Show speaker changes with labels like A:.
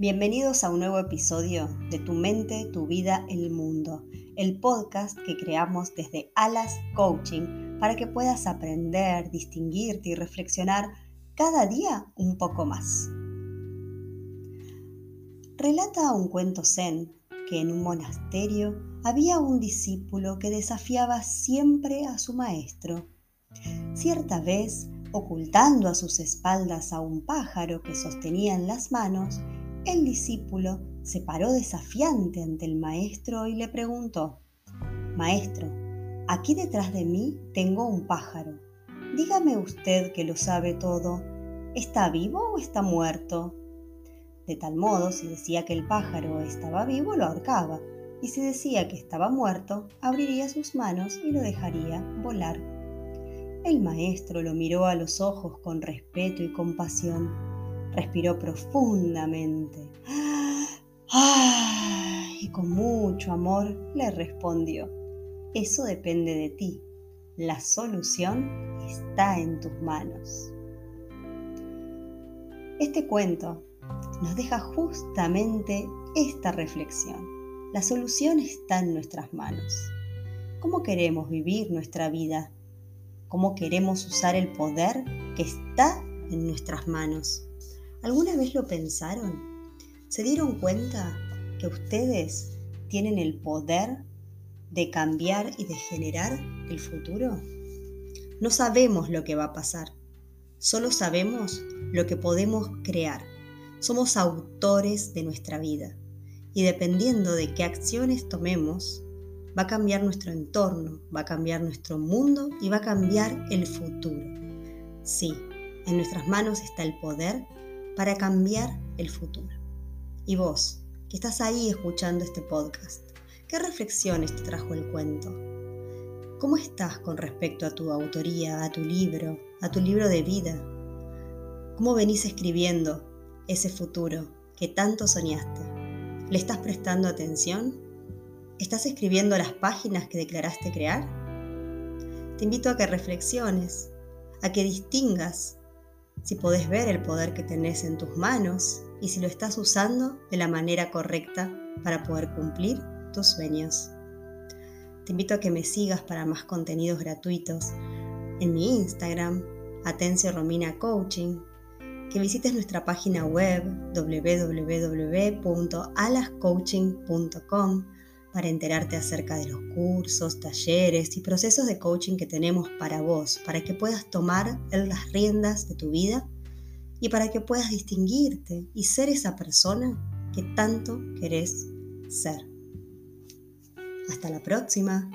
A: Bienvenidos a un nuevo episodio de Tu mente, tu vida, el mundo, el podcast que creamos desde Alas Coaching para que puedas aprender, distinguirte y reflexionar cada día un poco más. Relata un cuento zen que en un monasterio había un discípulo que desafiaba siempre a su maestro. Cierta vez, ocultando a sus espaldas a un pájaro que sostenía en las manos, el discípulo se paró desafiante ante el maestro y le preguntó, Maestro, aquí detrás de mí tengo un pájaro. Dígame usted que lo sabe todo, ¿está vivo o está muerto? De tal modo, si decía que el pájaro estaba vivo, lo ahorcaba, y si decía que estaba muerto, abriría sus manos y lo dejaría volar. El maestro lo miró a los ojos con respeto y compasión Respiró profundamente. Y con mucho amor le respondió, eso depende de ti. La solución está en tus manos. Este cuento nos deja justamente esta reflexión. La solución está en nuestras manos. ¿Cómo queremos vivir nuestra vida? ¿Cómo queremos usar el poder que está en nuestras manos? ¿Alguna vez lo pensaron? ¿Se dieron cuenta que ustedes tienen el poder de cambiar y de generar el futuro? No sabemos lo que va a pasar, solo sabemos lo que podemos crear. Somos autores de nuestra vida y dependiendo de qué acciones tomemos, va a cambiar nuestro entorno, va a cambiar nuestro mundo y va a cambiar el futuro. Sí, en nuestras manos está el poder para cambiar el futuro. Y vos, que estás ahí escuchando este podcast, ¿qué reflexiones te trajo el cuento? ¿Cómo estás con respecto a tu autoría, a tu libro, a tu libro de vida? ¿Cómo venís escribiendo ese futuro que tanto soñaste? ¿Le estás prestando atención? ¿Estás escribiendo las páginas que declaraste crear? Te invito a que reflexiones, a que distingas si podés ver el poder que tenés en tus manos y si lo estás usando de la manera correcta para poder cumplir tus sueños. Te invito a que me sigas para más contenidos gratuitos en mi Instagram, Atencio Romina Coaching, que visites nuestra página web www.alascoaching.com para enterarte acerca de los cursos, talleres y procesos de coaching que tenemos para vos, para que puedas tomar las riendas de tu vida y para que puedas distinguirte y ser esa persona que tanto querés ser. Hasta la próxima.